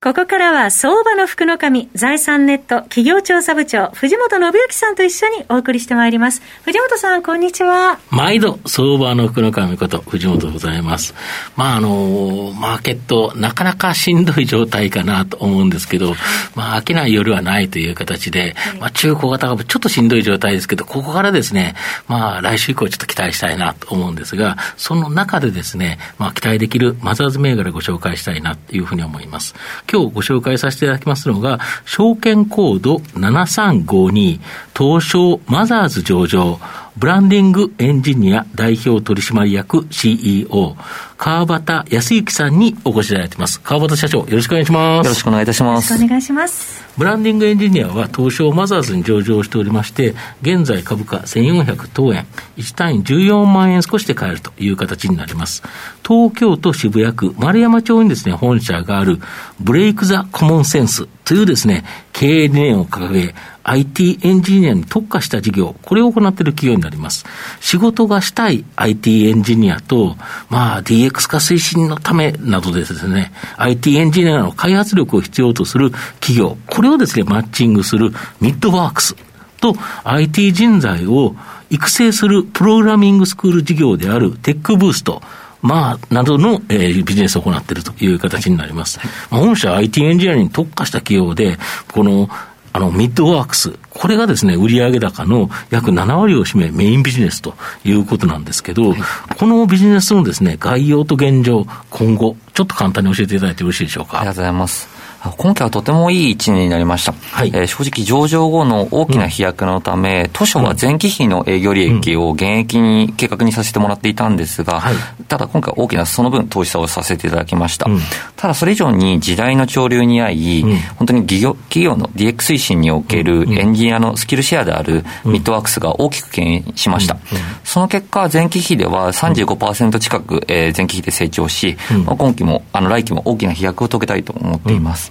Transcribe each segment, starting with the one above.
ここからは相場の福の神、財産ネット企業調査部長、藤本信之さんと一緒にお送りしてまいります。藤本さん、こんにちは。毎度、相場の福の神こと、藤本でございます。まあ、あの、マーケット、なかなかしんどい状態かなと思うんですけど、まあ、飽きない夜はないという形で、まあ、中小型株、ちょっとしんどい状態ですけど、ここからですね、まあ、来週以降ちょっと期待したいなと思うんですが、その中でですね、まあ、期待できるマザーズ銘柄ご紹介したいなというふうに思います。今日ご紹介させていただきますのが、証券コード7352、東証マザーズ上場、ブランディングエンジニア代表取締役 CEO、川端康之さんにお越しいただいています。川端社長、よろしくお願いします。よろしくお願いいたします。よろしくお願いします。ブランディングエンジニアは東証マザーズに上場しておりまして、現在株価1400等円、1単位14万円少しで買えるという形になります。東京都渋谷区丸山町にですね、本社があるブレイクザコモンセンスというですね、経営理念を掲げ、IT エンジニアに特化した事業、これを行っている企業になります。仕事がしたい IT エンジニアと、まあ DX 化推進のためなどでですね、IT エンジニアの開発力を必要とする企業、これをですね、マッチングするミッドワークスと IT 人材を育成するプログラミングスクール事業であるテックブースト、まあ、などの、えー、ビジネスを行っているという形になります。まあ、本社 IT エンジニアに特化した企業で、この、あの、ミッドワークス、これがですね、売上高の約7割を占めメインビジネスということなんですけど、はい、このビジネスのですね、概要と現状、今後、ちょっと簡単に教えていただいてよろしいでしょうか？ありがとうございます。今期はとてもいい一年になりました。はい、えー、正直上場後の大きな飛躍のため、うん、当初は前期比の営業利益を現役に計画にさせてもらっていたんですが、はい、ただ今回大きなその分投資差をさせていただきました。うん、ただそれ以上に時代の潮流に合い、うん、本当に企業企業の DX 推進におけるエンジニアのスキルシェアであるミッドワークスが大きく牽引しました。その結果、前期比では35%近く、えー、前期比で成長し、まあ、今期も、あの来期も大きな飛躍を遂げたいと思っています。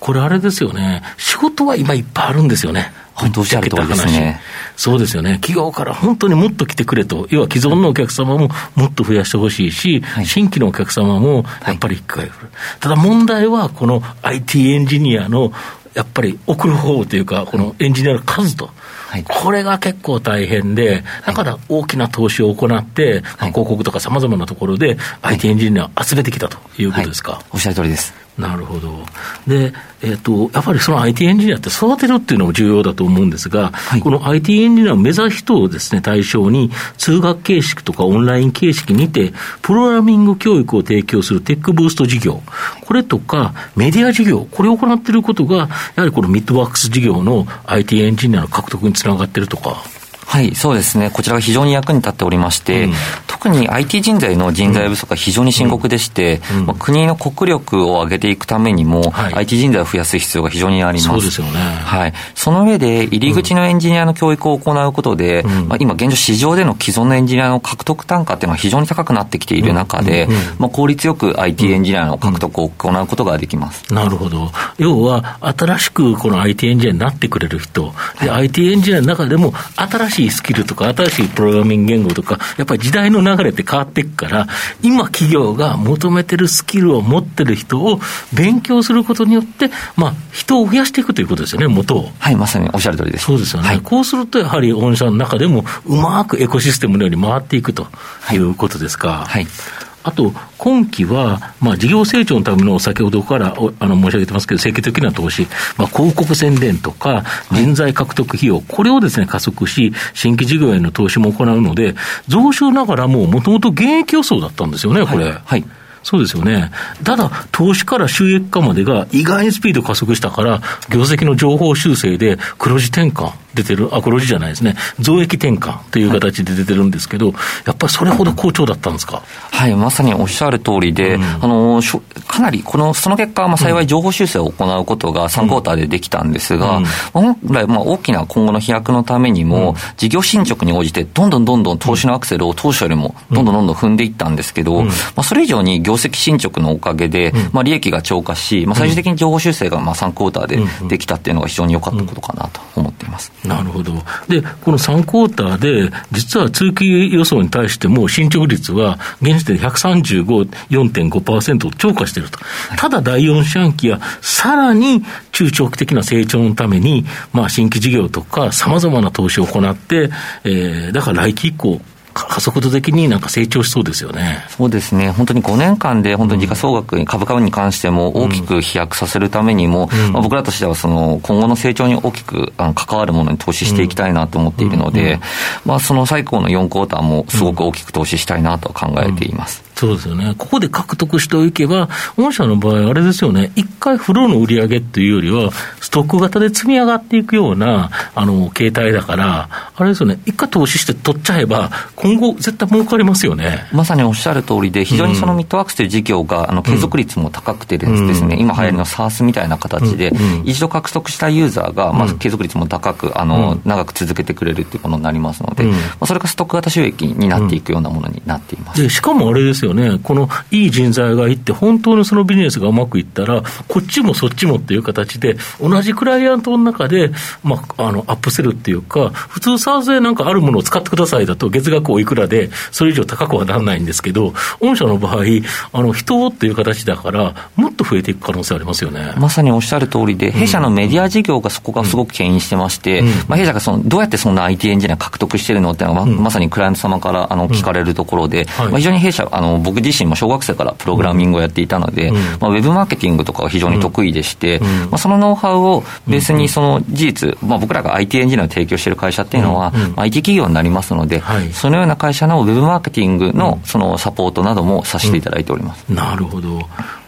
これあれですよね、仕事は今いっぱいあるんですよね。本当おっしゃる通りですね。そうですよね。企業から本当にもっと来てくれと。要は既存のお客様ももっと増やしてほしいし、はい、新規のお客様もやっぱり一回来る。はい、ただ問題は、この IT エンジニアのやっぱり送る方というか、このエンジニアの数と。はい、これが結構大変で、だから大きな投資を行って、はい、広告とかさまざまなところで IT エンジニアを集めてきたということですか？おっしゃる通りです。なるほど。で、えっ、ー、と、やっぱりその IT エンジニアって育てるっていうのも重要だと思うんですが、はい、この IT エンジニアを目指す人をですね、対象に、通学形式とかオンライン形式にて、プログラミング教育を提供するテックブースト事業、これとか、メディア事業、これを行っていることが、やはりこのミッドワークス事業の IT エンジニアの獲得につながっているとか。はい、そうですね。こちらが非常に役に立っておりまして、うん、特に IT 人材の人材不足が非常に深刻でして、うんまあ、国の国力を上げていくためにも、はい、IT 人材を増やす必要が非常にあります。そうですよね。はい。その上で、入り口のエンジニアの教育を行うことで、うん、まあ、今現状市場での既存のエンジニアの獲得単価っていうのは非常に高くなってきている中で、まあ、効率よく IT エンジニアの獲得を行うことができます。なるほど。要は、新しくこの IT エンジニアになってくれる人、で、はい、IT エンジニアの中でも新しいスキルとか新しいプログラミング言語とか、やっぱり時代の流れって変わっていくから、今企業が求めてるスキルを持ってる人を勉強することによって、まあ、人を増やしていくということですよね、元を。はい、まさにおっしゃる通りです。そうですよね。はい、こうすると、やはり御社の中でも、うまくエコシステムのように回っていくということですか。はい、はいあと、今期は、まあ、事業成長のための先ほどからあの申し上げてますけど、積極的な投資、まあ、広告宣伝とか、人材獲得費用、これをですね、加速し、新規事業への投資も行うので、増収ながらも、もともと現役予想だったんですよね、これ。はい、はいそうですよね。ただ、投資から収益化までが意外にスピード加速したから、業績の情報修正で黒字転換出てる、黒字じゃないですね、増益転換という形で出てるんですけど、はい、やっぱりそれほど好調だったんですか？はい、まさにおっしゃる通りで、うん、あのかなりこの、その結果、まあ、幸い情報修正を行うことが3クォーターでできたんですが、うん、本来、まあ、大きな今後の飛躍のためにも、事業進捗に応じて、どんどんどんどん投資のアクセルを当初よりもどんどんどんどん踏んでいったんですけど、まあ、それ以上に業績進捗のおかげで、まあ、利益が超過し、まあ、最終的に情報修正がまあ3クォーターでできたっていうのが非常に良かったことかなと思っています。なるほど。で、この3クォーターで、実は通期予想に対しても進捗率は現時点で135、4.5%超過していると。ただ第4四半期はさらに中長期的な成長のために、まあ、新規事業とかさまざまな投資を行って、えー、だから来期以降、加速度的になんか成長しそうですよね。そうですね。本当に5年間で本当に時価総額、株価に関しても大きく飛躍させるためにも、うん、まあ、僕らとしてはその今後の成長に大きくあの関わるものに投資していきたいなと思っているので、うん、まあその最高の4クォーターもすごく大きく投資したいなと考えています。そうですよね。ここで獲得しておけば、御社の場合、あれですよね、一回フローの売り上げっていうよりは、ストック型で積み上がっていくような、あの、形態だから、あれですよね、一回投資して取っちゃえば、今後絶対儲かりますよね。まさにおっしゃる通りで、非常にそのミッドワークスという事業が、あの、継続率も高くてですね、うん、今流行りの SARS みたいな形で、一度獲得したユーザーが、まず継続率も高く、あの、長く続けてくれるっていうものになりますので、まあ、それがストック型収益になっていくようなものになっています。で、しかもあれですよね、このいい人材がいって、本当にそのビジネスがうまくいったら、こっちもそっちもっていう形で、同じクライアントの中で、まあ、あのアップセルっていうか、普通、サーズでなんかあるものを使ってくださいだと、月額おいくらで、それ以上高くはならないんですけど、御社の場合、あの人っていう形だから、もっと増えていく可能性ありますよね。まさにおっしゃる通りで、弊社のメディア事業がそこがすごく牽引してまして、うん、まあ、弊社がそのどうやってそんな IT エンジニア獲得してるのっていうのは、ままさにクライアント様からあの聞かれるところで、はい、まあ、非常に弊社、あの僕自身も小学生からプログラミングをやっていたので、まあ、ウェブマーケティングとかが非常に得意でして、まあ、そのノウハウをベースにその事実、まあ、僕らが IT エンジニアを提供している会社っていうのは、まあ、IT 企業になりますので、そのような会社のウェブマーケティングのそのサポートなどもさせていただいております。なるほど。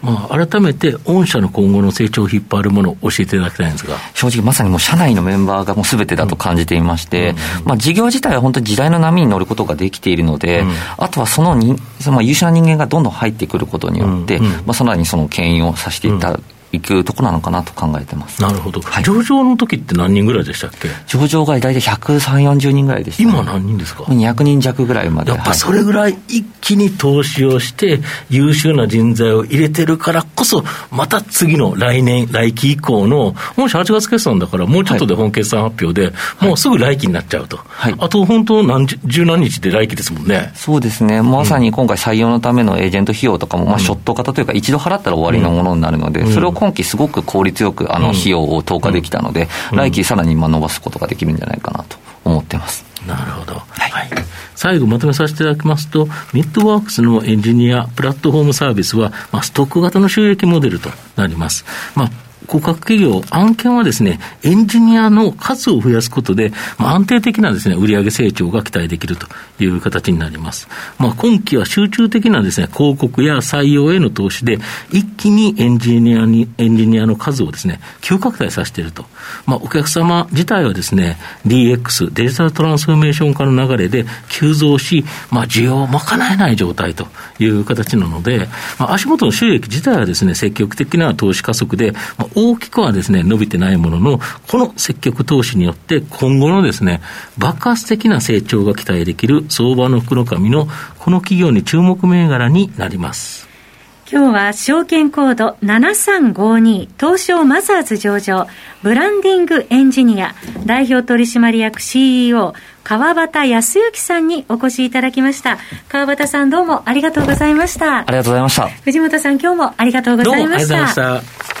まあ、改めて、御社の今後の成長を引っ張るものを教えていただきたいんですが。正直、まさにもう社内のメンバーがもうすべてだと感じていまして、まあ、事業自体は本当に時代の波に乗ることができているので、あとはそのに、その優秀な人間がどんどん入ってくることによって、まあ、さらにその牽引をさせていただいくとこなのかなと考えてます。なるほど。はい、上場の時って何人ぐらいでしたっけ？上場が大体130、40人ぐらいでした、ね、今何人ですか ?200 人弱ぐらいまで。やっぱそれぐらい一気に投資をして、優秀な人材を入れてるからこそ、また次の来年、来期以降の、もし8月決算だから、もうちょっとで本決算発表で、はい、もうすぐ来期になっちゃうと。はい、あと本当何、十何日で来期ですもんね。そうですね。まさに今回採用のためのエージェント費用とかも、まあ、ショット型というか、一度払ったら終わりのものになるので、それを今期すごく効率よくあの費用を投下できたので、来期さらに今伸ばすことができるんじゃないかなと思ってます。なるほど。はい。最後まとめさせていただきますと、ミッドワークスのエンジニア、プラットフォームサービスは、まあ、ストック型の収益モデルとなります。まあ顧客企業、案件はですね、エンジニアの数を増やすことで、まあ、安定的なですね、売上成長が期待できるという形になります。まあ、今期は集中的なですね、広告や採用への投資で、一気にエンジニアに、エンジニアの数をですね、急拡大させていると。まあ、お客様自体はですね、DX、デジタルトランスフォーメーション化の流れで急増し、まあ、需要を賄えない状態という形なので、まあ、足元の収益自体はですね、積極的な投資加速で、まあ、大きくはですね、伸びてないものの、この積極投資によって、今後のですね、爆発的な成長が期待できる相場の袋紙のこの企業に注目銘柄になります。今日は証券コード7352東証マザーズ上場ブランディングエンジニア代表取締役 CEO 川端康之さんにお越しいただきました。川端さんどうもありがとうございました。ありがとうございました。藤本さん今日もありがとうございました。どうもありがとうございました